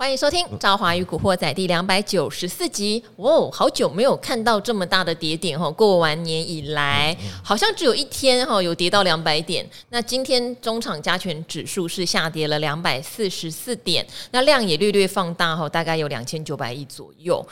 欢迎收听《赵华与古惑仔》第两百九十四集。哦，好久没有看到这么大的跌点哈！过完年以来，好像只有一天哈有跌到两百点。那今天中场加权指数是下跌了两百四十四点，那量也略略放大哈，大概有两千九百亿左右。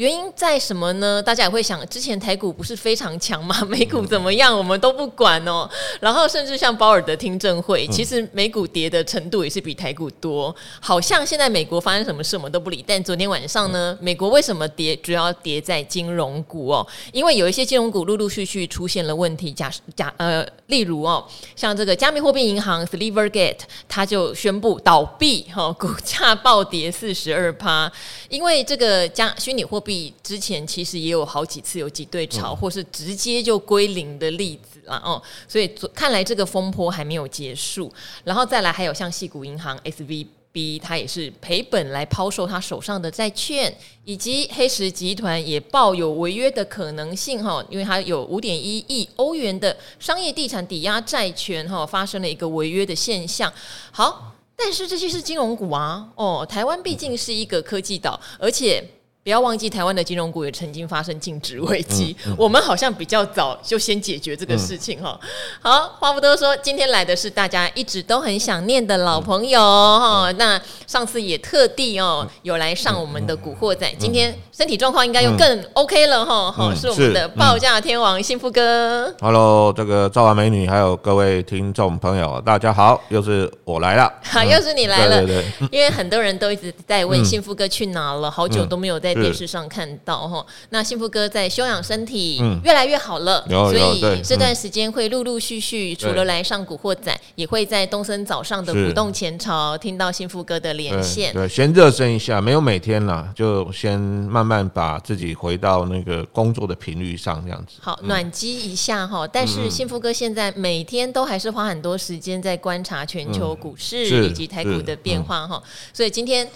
原因在什么呢？大家也会想，之前台股不是非常强吗？美股怎么样，我们都不管哦。然后甚至像鲍尔的听证会，其实美股跌的程度也是比台股多。好像现在美国发生什么事我们都不理，但昨天晚上呢，美国为什么跌？主要跌在金融股哦，因为有一些金融股陆陆续续出现了问题。假假呃，例如哦，像这个加密货币银行 Silvergate，它就宣布倒闭，哈，股价暴跌四十二趴，因为这个加虚拟货币。之前其实也有好几次有挤兑潮，或是直接就归零的例子啦。哦，所以看来这个风波还没有结束。然后再来还有像矽谷银行 SVB，它也是赔本来抛售它手上的债券，以及黑石集团也抱有违约的可能性哈，因为它有五点一亿欧元的商业地产抵押债权哈，发生了一个违约的现象。好，但是这些是金融股啊，哦，台湾毕竟是一个科技岛，而且。不要忘记，台湾的金融股也曾经发生净值危机。嗯嗯、我们好像比较早就先解决这个事情哈。嗯、好，话不多说，今天来的是大家一直都很想念的老朋友哈。嗯、那上次也特地哦有来上我们的古惑仔，今天身体状况应该又更 OK 了哈。好、嗯，是我们的报价天王幸福哥。Hello，这个赵完美女，还有各位听众朋友，大家好，又是我来了。好，又是你来了。对对对，因为很多人都一直在问幸福哥去哪了，好久都没有在。在电视上看到哈，那幸福哥在休养身体，越来越好了，所以这段时间会陆陆续续，除了来上古惑仔，也会在东森早上的股动前朝听到幸福哥的连线。对，先热身一下，没有每天了，就先慢慢把自己回到那个工作的频率上，这样子。好，暖机一下哈。但是幸福哥现在每天都还是花很多时间在观察全球股市以及台股的变化哈，所以今天。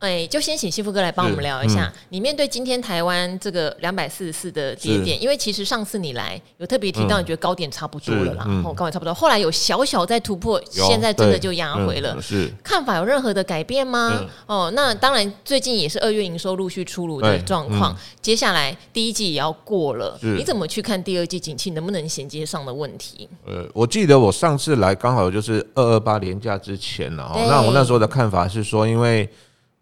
哎，就先请幸福哥来帮我们聊一下。嗯、你面对今天台湾这个两百四十四的跌点，因为其实上次你来有特别提到，你觉得高点差不多了啦，然后、嗯、高点差不多，后来有小小在突破，现在真的就压回了。嗯、是看法有任何的改变吗？嗯、哦，那当然，最近也是二月营收陆续出炉的状况，嗯、接下来第一季也要过了，你怎么去看第二季景气能不能衔接上的问题？呃，我记得我上次来刚好就是二二八连假之前了哈，对那我那时候的看法是说，因为。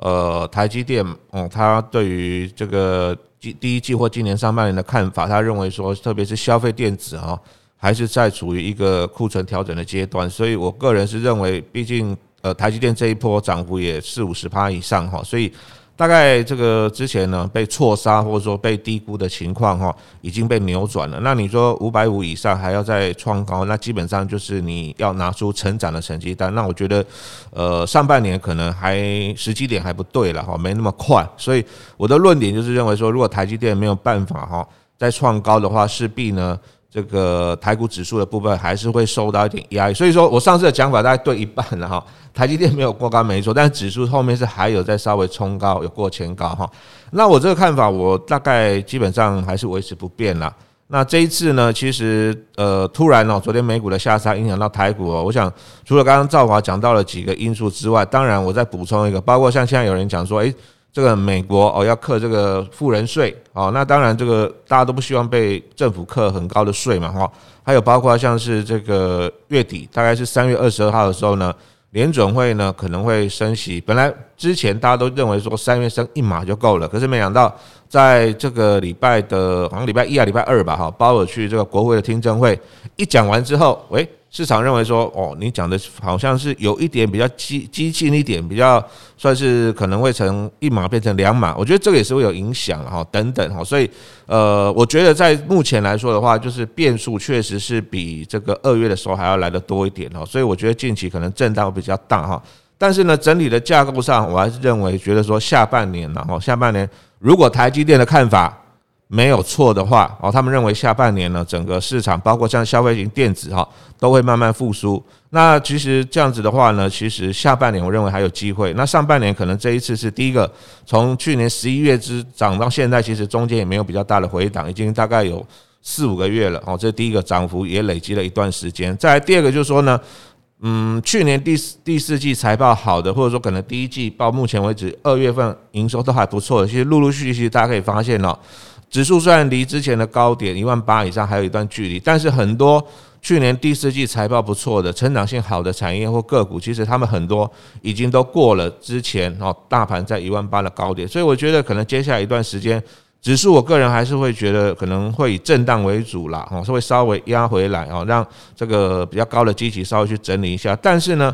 呃，台积电，嗯，他对于这个第第一季或今年上半年的看法，他认为说，特别是消费电子啊，还是在处于一个库存调整的阶段，所以我个人是认为，毕竟呃，台积电这一波涨幅也四五十趴以上哈，所以。大概这个之前呢，被错杀或者说被低估的情况哈，已经被扭转了。那你说五百五以上还要再创高，那基本上就是你要拿出成长的成绩单。那我觉得，呃，上半年可能还时机点还不对了哈，没那么快。所以我的论点就是认为说，如果台积电没有办法哈再创高的话，势必呢。这个台股指数的部分还是会受到一点压力，所以说我上次的讲法大概对一半了哈。台积电没有过高没错，但是指数后面是还有在稍微冲高，有过前高哈。那我这个看法，我大概基本上还是维持不变了。那这一次呢，其实呃突然哦，昨天美股的下杀影响到台股哦。我想除了刚刚赵华讲到了几个因素之外，当然我再补充一个，包括像现在有人讲说，诶。这个美国哦要克这个富人税哦，那当然这个大家都不希望被政府克很高的税嘛哈。还有包括像是这个月底，大概是三月二十二号的时候呢，联准会呢可能会升息。本来之前大家都认为说三月升一码就够了，可是没想到在这个礼拜的好像礼拜一啊礼拜二吧哈，鲍尔去这个国会的听证会一讲完之后，喂。市场认为说，哦，你讲的好像是有一点比较激激进一点，比较算是可能会从一码变成两码，我觉得这个也是会有影响哈，等等哈，所以呃，我觉得在目前来说的话，就是变数确实是比这个二月的时候还要来得多一点哈，所以我觉得近期可能震荡比较大哈，但是呢，整体的架构上，我还是认为觉得说下半年然后下半年如果台积电的看法。没有错的话，哦，他们认为下半年呢，整个市场包括像消费型电子哈，都会慢慢复苏。那其实这样子的话呢，其实下半年我认为还有机会。那上半年可能这一次是第一个，从去年十一月之涨到现在，其实中间也没有比较大的回档，已经大概有四五个月了。哦，这第一个涨幅也累积了一段时间。再来第二个就是说呢。嗯，去年第四第四季财报好的，或者说可能第一季到目前为止二月份营收都还不错，其实陆陆续续，大家可以发现哦，指数虽然离之前的高点一万八以上还有一段距离，但是很多去年第四季财报不错的、成长性好的产业或个股，其实他们很多已经都过了之前哦大盘在一万八的高点，所以我觉得可能接下来一段时间。指数，我个人还是会觉得可能会以震荡为主啦，哦，是会稍微压回来哦，让这个比较高的基期稍微去整理一下。但是呢，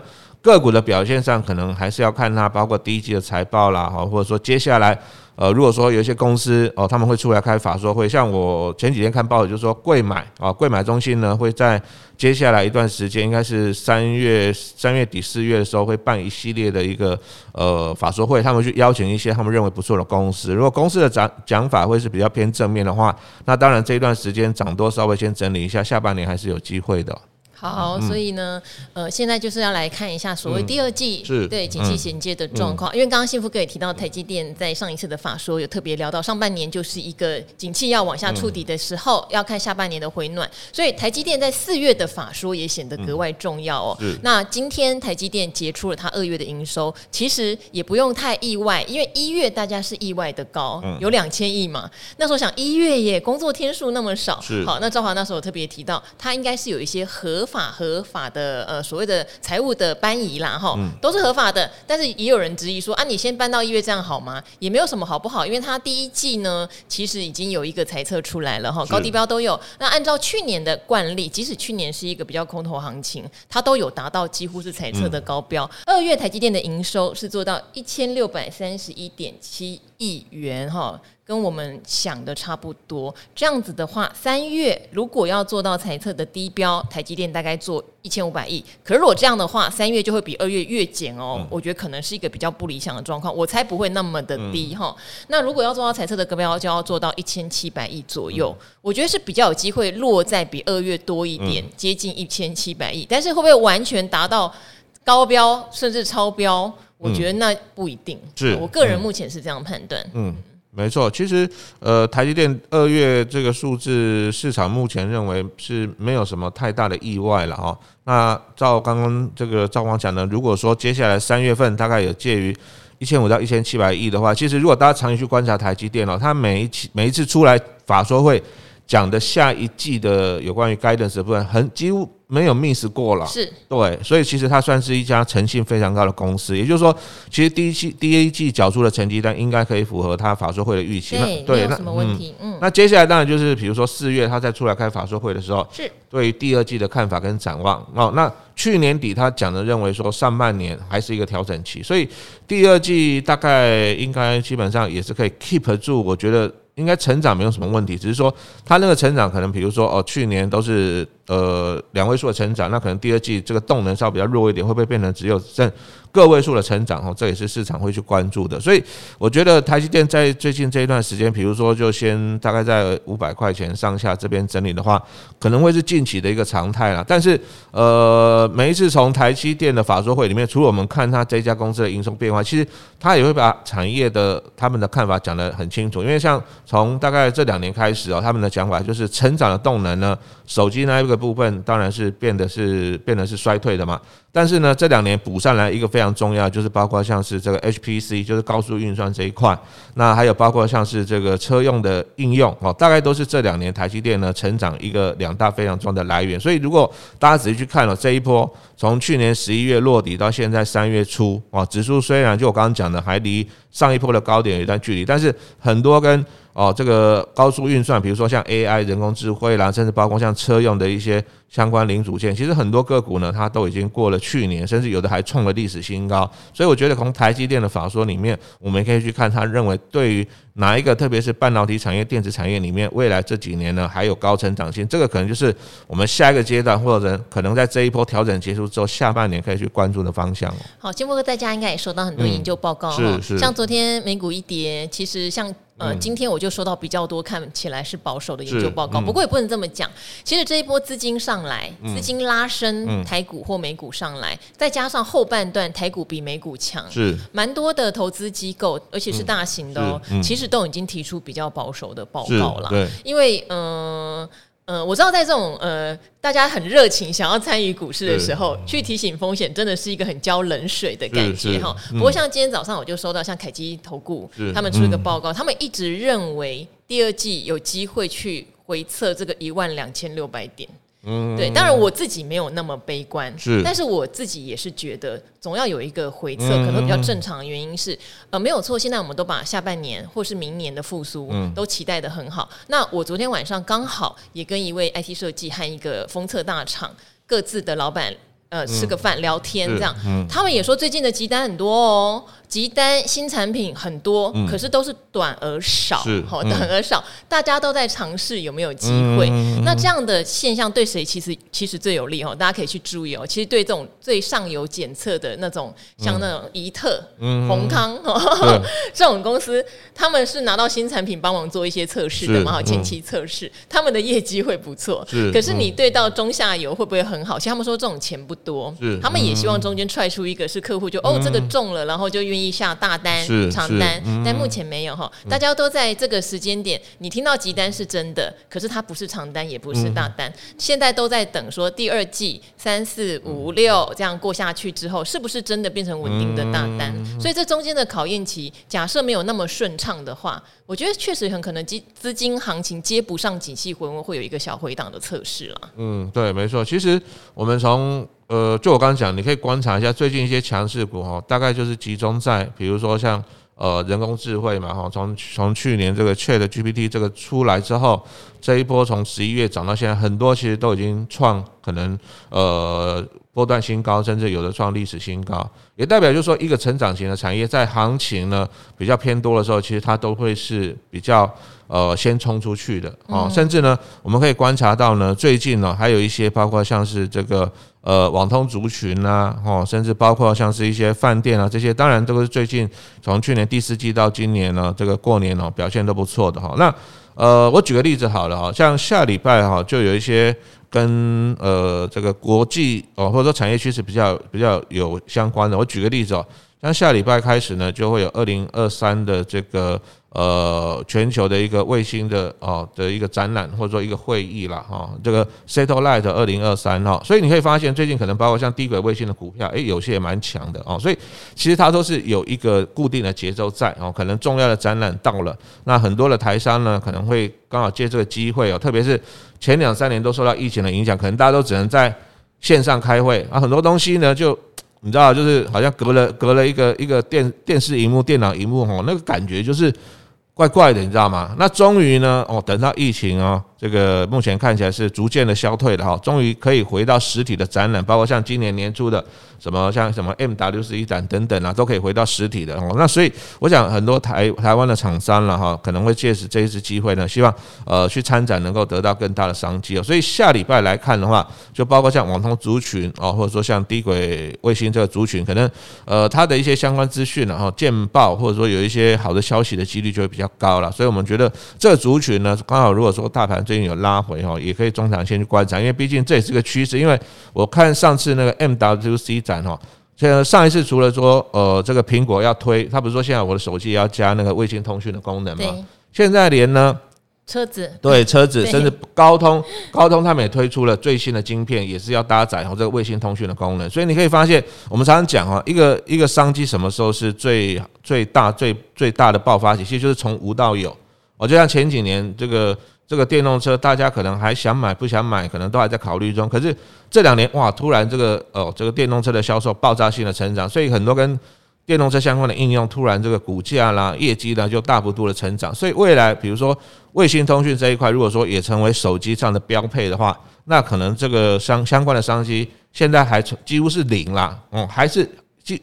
个股的表现上可能还是要看它，包括第一季的财报啦，哈，或者说接下来。呃，如果说有一些公司哦，他们会出来开法说会，像我前几天看报纸，就是说贵买啊，贵买中心呢会在接下来一段时间，应该是三月三月底四月的时候，会办一系列的一个呃法说会，他们去邀请一些他们认为不错的公司。如果公司的讲讲法会是比较偏正面的话，那当然这一段时间涨多稍微先整理一下，下半年还是有机会的。好，所以呢，呃，现在就是要来看一下所谓第二季对景气衔接的状况。因为刚刚幸福哥也提到，台积电在上一次的法说有特别聊到，上半年就是一个景气要往下触底的时候，要看下半年的回暖。所以台积电在四月的法说也显得格外重要哦。那今天台积电结出了它二月的营收，其实也不用太意外，因为一月大家是意外的高，有两千亿嘛。那时候想一月耶，工作天数那么少，好，那赵华那时候特别提到，它应该是有一些合。法合法的呃所谓的财务的搬移啦哈，都是合法的，但是也有人质疑说啊，你先搬到一月这样好吗？也没有什么好不好，因为它第一季呢其实已经有一个财测出来了哈，高低标都有。那按照去年的惯例，即使去年是一个比较空头行情，它都有达到几乎是财测的高标。二月台积电的营收是做到一千六百三十一点七亿元哈。跟我们想的差不多，这样子的话，三月如果要做到财测的低标，台积电大概做一千五百亿。可是如果这样的话，三月就会比二月月减哦。嗯、我觉得可能是一个比较不理想的状况，我才不会那么的低哈、嗯。那如果要做到财测的高标，就要做到一千七百亿左右、嗯。我觉得是比较有机会落在比二月多一点，嗯、接近一千七百亿。但是会不会完全达到高标甚至超标？我觉得那不一定。是我个人目前是这样判断。嗯。没错，其实呃，台积电二月这个数字，市场目前认为是没有什么太大的意外了哈。那照刚刚这个赵光讲的，如果说接下来三月份大概有介于一千五到一千七百亿的话，其实如果大家长期去观察台积电哦，它每一期每一次出来法说会讲的下一季的有关于 guidance 的部分，很几乎。没有 miss 过了，是对，所以其实它算是一家诚信非常高的公司。也就是说，其实第一季第一季缴出的成绩单应该可以符合它法说会的预期。对，对，没有什么问题。嗯，那接下来当然就是，比如说四月它再出来开法说会的时候，是对于第二季的看法跟展望。哦，那去年底他讲的认为说上半年还是一个调整期，所以第二季大概应该基本上也是可以 keep 住。我觉得。应该成长没有什么问题，只是说它那个成长可能，比如说哦，去年都是呃两位数的成长，那可能第二季这个动能稍微比较弱一点，会不会变成只有剩个位数的成长？哦，这也是市场会去关注的。所以我觉得台积电在最近这一段时间，比如说就先大概在五百块钱上下这边整理的话，可能会是近期的一个常态了。但是呃，每一次从台积电的法说会里面，除了我们看它这家公司的营收变化，其实它也会把产业的他们的看法讲得很清楚，因为像。从大概这两年开始哦，他们的讲法就是成长的动能呢，手机那一个部分当然是变得是变得是衰退的嘛。但是呢，这两年补上来一个非常重要，就是包括像是这个 HPC，就是高速运算这一块，那还有包括像是这个车用的应用哦，大概都是这两年台积电呢成长一个两大非常重要的来源。所以如果大家仔细去看了这一波，从去年十一月落底到现在三月初哦，指数虽然就我刚刚讲的还离上一波的高点有一段距离，但是很多跟哦这个高速运算，比如说像 AI 人工智慧啦，甚至包括像车用的一些。相关零组件，其实很多个股呢，它都已经过了去年，甚至有的还创了历史新高。所以我觉得从台积电的法说里面，我们可以去看，他认为对于哪一个，特别是半导体产业、电子产业里面，未来这几年呢还有高成长性。这个可能就是我们下一个阶段，或者可能在这一波调整结束之后，下半年可以去关注的方向。好，金波哥在家应该也收到很多研究报告，是是，像昨天美股一跌，其实像。呃，今天我就收到比较多，看起来是保守的研究报告。不过也不能这么讲，其实这一波资金上来，资金拉升台股或美股上来，再加上后半段台股比美股强，是。蛮多的投资机构，而且是大型的哦，其实都已经提出比较保守的报告了。对，因为嗯。呃，我知道在这种呃大家很热情想要参与股市的时候，去提醒风险真的是一个很浇冷水的感觉哈。不过像今天早上我就收到像凯基投顾他们出一个报告，他们一直认为第二季有机会去回测这个一万两千六百点。嗯，对，当然我自己没有那么悲观，是，但是我自己也是觉得总要有一个回测，可能比较正常的原因是，呃，没有错，现在我们都把下半年或是明年的复苏都期待的很好。那我昨天晚上刚好也跟一位 IT 设计和一个封测大厂各自的老板呃吃个饭聊天，这样，他们也说最近的急单很多哦。急单新产品很多，嗯、可是都是短而少，好、嗯、短而少，大家都在尝试有没有机会。嗯、那这样的现象对谁其实其实最有利哦？大家可以去注意哦。其实对这种最上游检测的那种，像那种怡特、嗯、宏康 这种公司，他们是拿到新产品帮忙做一些测试的嘛，好前期测试，他们的业绩会不错。是可是你对到中下游会不会很好？其实他们说这种钱不多，是他们也希望中间踹出一个是客户就哦这个中了，然后就愿意。下大单、长单，嗯、但目前没有哈。大家都在这个时间点，你听到急单是真的，可是它不是长单，也不是大单。嗯、现在都在等说第二季三四五六这样过下去之后，是不是真的变成稳定的大单？嗯、所以这中间的考验期，假设没有那么顺畅的话，我觉得确实很可能资资金行情接不上景气回温，会有一个小回档的测试了。嗯，对，没错。其实我们从呃，就我刚刚讲，你可以观察一下最近一些强势股哈，大概就是集中在，比如说像呃人工智慧嘛哈，从从去年这个 ChatGPT 这个出来之后，这一波从十一月涨到现在，很多其实都已经创可能呃波段新高，甚至有的创历史新高，也代表就是说一个成长型的产业在行情呢比较偏多的时候，其实它都会是比较。呃，先冲出去的哦，甚至呢，我们可以观察到呢，最近呢，还有一些包括像是这个呃网通族群啊，哦，甚至包括像是一些饭店啊，这些当然都是最近从去年第四季到今年呢，这个过年哦表现都不错的哈。那呃，我举个例子好了哈，像下礼拜哈，就有一些跟呃这个国际哦或者说产业趋势比较比较有相关的，我举个例子哦，像下礼拜开始呢，就会有二零二三的这个。呃，全球的一个卫星的哦的一个展览或者说一个会议啦。哈，这个 Satellite 二零二三哈，所以你可以发现最近可能包括像低轨卫星的股票，诶，有些也蛮强的哦，所以其实它都是有一个固定的节奏在哦，可能重要的展览到了，那很多的台商呢可能会刚好借这个机会哦，特别是前两三年都受到疫情的影响，可能大家都只能在线上开会啊，很多东西呢就你知道，就是好像隔了隔了一个一个电电视荧幕、电脑荧幕哈，那个感觉就是。怪怪的，你知道吗？那终于呢，哦，等到疫情啊。这个目前看起来是逐渐的消退了哈，终于可以回到实体的展览，包括像今年年初的什么像什么 M W 十一展等等啊，都可以回到实体的哦。那所以我想很多台台湾的厂商了哈，可能会借此这一次机会呢，希望呃去参展能够得到更大的商机哦。所以下礼拜来看的话，就包括像网通族群哦，或者说像低轨卫星这个族群，可能呃它的一些相关资讯然后见报或者说有一些好的消息的几率就会比较高了。所以我们觉得这个族群呢，刚好如果说大盘。最近有拉回哈，也可以中长线去观察，因为毕竟这也是个趋势。因为我看上次那个 MWC 展哈，现在上一次除了说呃这个苹果要推，它不是说现在我的手机也要加那个卫星通讯的功能吗？现在连呢车子对车子，甚至高通高通他们也推出了最新的晶片，也是要搭载哈这个卫星通讯的功能。所以你可以发现，我们常常讲哈，一个一个商机什么时候是最最大最最大的爆发期，其实就是从无到有。我就像前几年这个。这个电动车，大家可能还想买不想买，可能都还在考虑中。可是这两年哇，突然这个哦，这个电动车的销售爆炸性的成长，所以很多跟电动车相关的应用，突然这个股价啦、业绩呢就大幅度的成长。所以未来，比如说卫星通讯这一块，如果说也成为手机上的标配的话，那可能这个相相关的商机现在还几乎是零啦，哦，还是。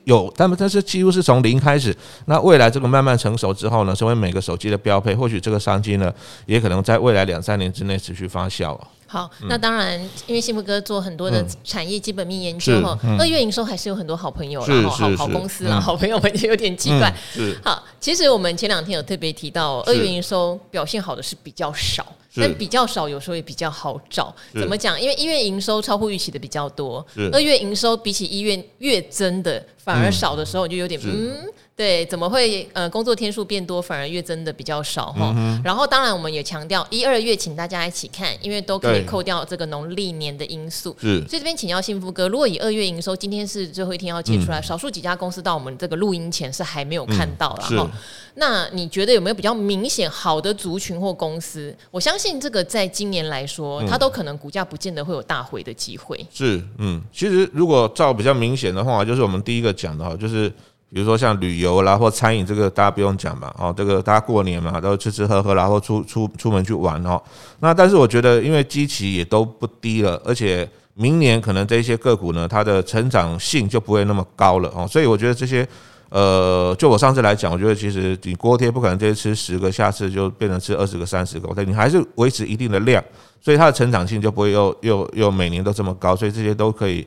有，但是但是几乎是从零开始。那未来这个慢慢成熟之后呢，成为每个手机的标配，或许这个商机呢，也可能在未来两三年之内持续发酵。好，那当然，因为幸福哥做很多的产业基本面研究哈，二月营收还是有很多好朋友然后，好好公司了，好朋友们就有点奇怪。好，其实我们前两天有特别提到，二月营收表现好的是比较少。但比较少，有时候也比较好找。怎么讲？因为一月营收超乎预期的比较多，二月营收比起一月月增的反而少的时候，你就有点嗯。对，怎么会呃工作天数变多，反而月增的比较少哈？嗯、然后当然我们也强调一二月，请大家一起看，因为都可以扣掉这个农历年的因素。是，所以这边请教幸福哥，如果以二月营收，今天是最后一天要揭出来，嗯、少数几家公司到我们这个录音前是还没有看到了哈。嗯、那你觉得有没有比较明显好的族群或公司？我相信这个在今年来说，嗯、它都可能股价不见得会有大回的机会。是，嗯，其实如果照比较明显的话，就是我们第一个讲的哈，就是。比如说像旅游啦或餐饮，这个大家不用讲嘛，哦，这个大家过年嘛都吃吃喝喝，然后出出出门去玩哦。那但是我觉得，因为基期也都不低了，而且明年可能这些个股呢，它的成长性就不会那么高了哦。所以我觉得这些，呃，就我上次来讲，我觉得其实你锅贴不可能这次吃十个，下次就变成吃二十个、三十个，对，你还是维持一定的量，所以它的成长性就不会又又又每年都这么高，所以这些都可以。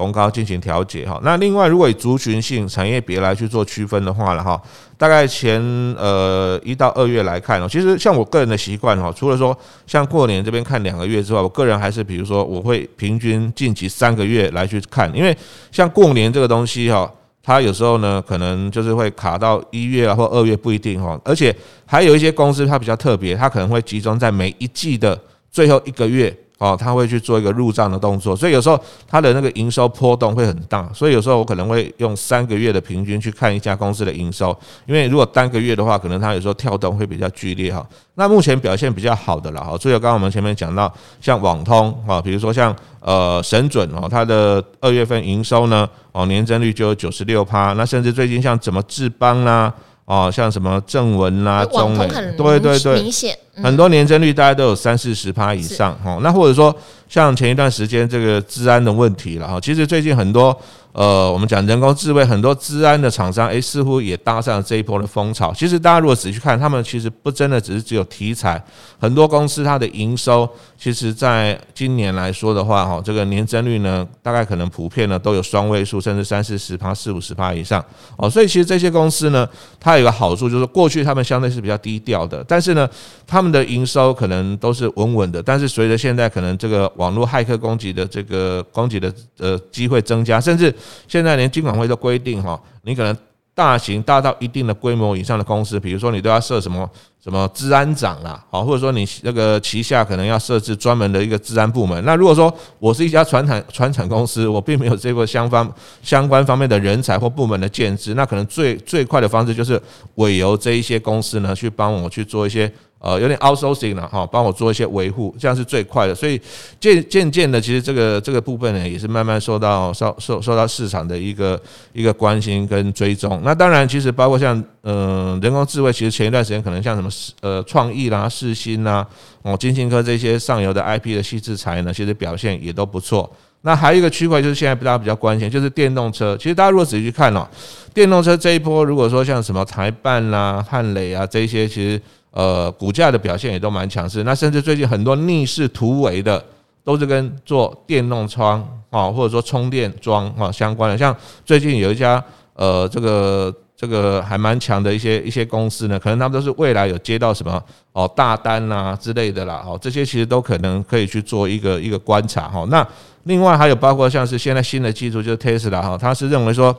逢高进行调节哈，那另外如果以族群性产业别来去做区分的话了哈，大概前呃一到二月来看哦，其实像我个人的习惯哈，除了说像过年这边看两个月之外，我个人还是比如说我会平均晋级三个月来去看，因为像过年这个东西哈，它有时候呢可能就是会卡到一月啊或二月不一定哈，而且还有一些公司它比较特别，它可能会集中在每一季的最后一个月。哦，他会去做一个入账的动作，所以有时候他的那个营收波动会很大，所以有时候我可能会用三个月的平均去看一家公司的营收，因为如果单个月的话，可能它有时候跳动会比较剧烈哈。那目前表现比较好的了哈，所以刚刚我们前面讲到像网通啊，比如说像呃神准哦，它的二月份营收呢哦年增率就有九十六趴，那甚至最近像怎么智邦啦。哦，像什么正文啦、中美，对对对，明显很多年增率大概都有三四十趴以上哦。那或者说像前一段时间这个治安的问题了哈，其实最近很多。呃，我们讲人工智慧，很多资安的厂商，诶，似乎也搭上了这一波的风潮。其实大家如果仔细看，他们其实不真的只是只有题材，很多公司它的营收，其实在今年来说的话，哈，这个年增率呢，大概可能普遍呢都有双位数，甚至三四十趴、四五十趴以上。哦，所以其实这些公司呢，它有个好处就是过去他们相对是比较低调的，但是呢，他们的营收可能都是稳稳的。但是随着现在可能这个网络骇客攻击的这个攻击的呃机会增加，甚至现在连金管会都规定哈，你可能大型大到一定的规模以上的公司，比如说你都要设什么什么治安长啦，好，或者说你那个旗下可能要设置专门的一个治安部门。那如果说我是一家船产船产公司，我并没有这个相方相关方面的人才或部门的建制，那可能最最快的方式就是委由这一些公司呢去帮我去做一些。呃，有点 outsourcing 了哈，帮我做一些维护，这样是最快的。所以渐渐渐的，其实这个这个部分呢，也是慢慢受到受受受到市场的一个一个关心跟追踪。那当然，其实包括像嗯、呃、人工智慧，其实前一段时间可能像什么呃创意啦、世新啦、哦晶心科这些上游的 IP 的矽智财呢，其实表现也都不错。那还有一个区块就是现在大家比较关心，就是电动车。其实大家如果仔细去看哦，电动车这一波，如果说像什么台办啦、汉磊啊这些，其实。呃，股价的表现也都蛮强势，那甚至最近很多逆势突围的，都是跟做电动窗啊，或者说充电桩啊相关的。像最近有一家呃，这个这个还蛮强的一些一些公司呢，可能他们都是未来有接到什么哦大单啊之类的啦，哦这些其实都可能可以去做一个一个观察哈。那另外还有包括像是现在新的技术就是 Tesla 哈，他是认为说。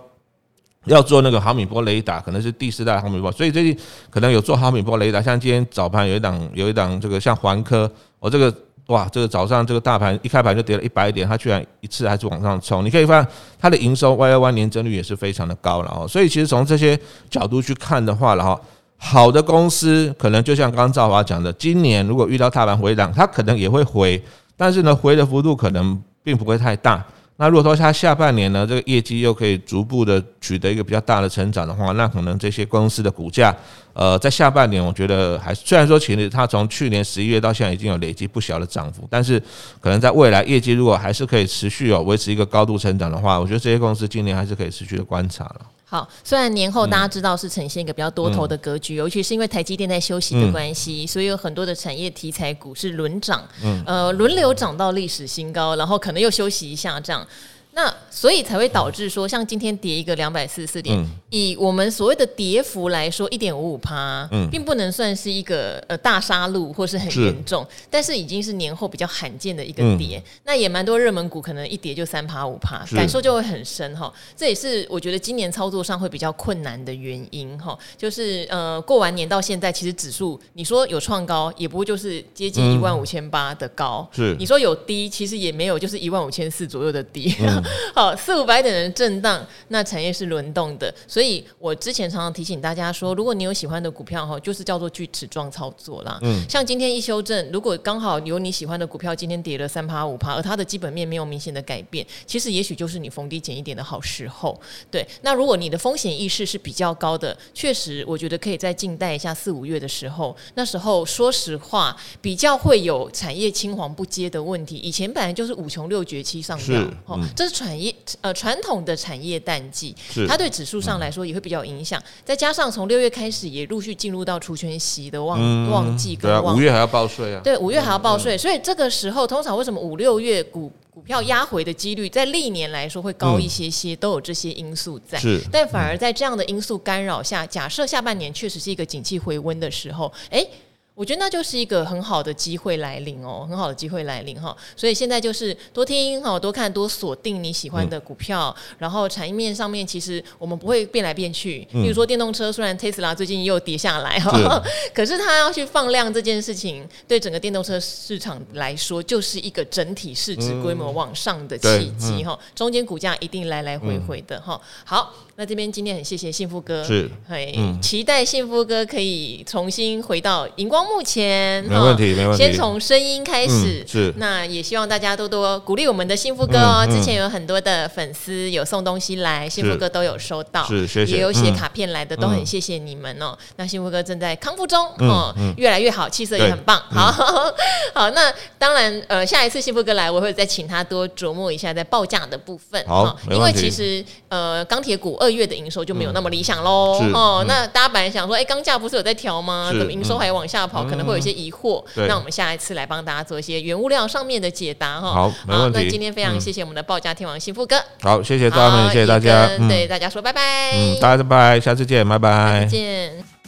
要做那个毫米波雷达，可能是第四代毫米波，所以最近可能有做毫米波雷达。像今天早盘有一档有一档这个像环科，我这个哇，这个早上这个大盘一开盘就跌了一百点，它居然一次还是往上冲。你可以发现它的营收 Y O Y 年增率也是非常的高了哦。所以其实从这些角度去看的话，然后好的公司可能就像刚刚赵华讲的，今年如果遇到大盘回档，它可能也会回，但是呢，回的幅度可能并不会太大。那如果说它下半年呢，这个业绩又可以逐步的取得一个比较大的成长的话，那可能这些公司的股价，呃，在下半年我觉得还虽然说其实它从去年十一月到现在已经有累积不小的涨幅，但是可能在未来业绩如果还是可以持续哦维持一个高度成长的话，我觉得这些公司今年还是可以持续的观察了。好，虽然年后大家知道是呈现一个比较多头的格局，嗯、尤其是因为台积电在休息的关系，嗯、所以有很多的产业题材股是轮涨，嗯、呃，轮流涨到历史新高，然后可能又休息一下这样。那所以才会导致说，像今天跌一个两百四十四点，嗯、以我们所谓的跌幅来说，一点五五趴，嗯，并不能算是一个呃大杀戮或是很严重，但是已经是年后比较罕见的一个跌。嗯、那也蛮多热门股可能一跌就三趴五趴，感受就会很深哈。这也是我觉得今年操作上会比较困难的原因哈。就是呃过完年到现在，其实指数你说有创高，也不过就是接近一万五千八的高，嗯、是。你说有低，其实也没有，就是一万五千四左右的低。嗯 好，四五百点的震荡，那产业是轮动的，所以我之前常常提醒大家说，如果你有喜欢的股票哈，就是叫做锯齿状操作啦。嗯，像今天一修正，如果刚好有你喜欢的股票今天跌了三趴五趴，而它的基本面没有明显的改变，其实也许就是你逢低减一点的好时候。对，那如果你的风险意识是比较高的，确实我觉得可以再静待一下四五月的时候，那时候说实话比较会有产业青黄不接的问题。以前本来就是五穷六绝七上吊，哦。产业呃，传统的产业淡季，它对指数上来说也会比较影响。嗯、再加上从六月开始，也陆续进入到除权息的旺、嗯、旺季跟旺，对啊，五月还要报税啊。对，五月还要报税，嗯、所以这个时候通常为什么五六月股股票压回的几率，在历年来说会高一些些，嗯、都有这些因素在。是，但反而在这样的因素干扰下，假设下半年确实是一个景气回温的时候，哎、欸。我觉得那就是一个很好的机会来临哦，很好的机会来临哈，所以现在就是多听哈，多看多锁定你喜欢的股票，嗯、然后产业面上面其实我们不会变来变去。比如说电动车，虽然 Tesla 最近又跌下来哈，可是它要去放量这件事情，对整个电动车市场来说，就是一个整体市值规模往上的契机哈，嗯、中间股价一定来来回回的哈。好。那这边今天很谢谢幸福哥，是，嘿，嗯、期待幸福哥可以重新回到荧光幕前，没问题，没问题。先从声音开始，嗯、是。那也希望大家多多鼓励我们的幸福哥哦。之前有很多的粉丝有送东西来，幸福哥都有收到，是，谢谢。也有写卡片来的，嗯、都很谢谢你们哦。那幸福哥正在康复中，哦，越来越好，气色也很棒。好，好，那当然，呃，下一次幸福哥来，我会再请他多琢磨一下在报价的部分，好，因为其实，呃，钢铁股二。月的营收就没有那么理想喽。哦，那大家本来想说，哎，钢价不是有在调吗？怎么营收还往下跑？可能会有一些疑惑。那我们下一次来帮大家做一些原物料上面的解答哈。好，没问题。那今天非常谢谢我们的报价天王幸福哥。好，谢谢大家，谢谢大家，对大家说拜拜。嗯，大家拜拜，下次见，拜拜。再见。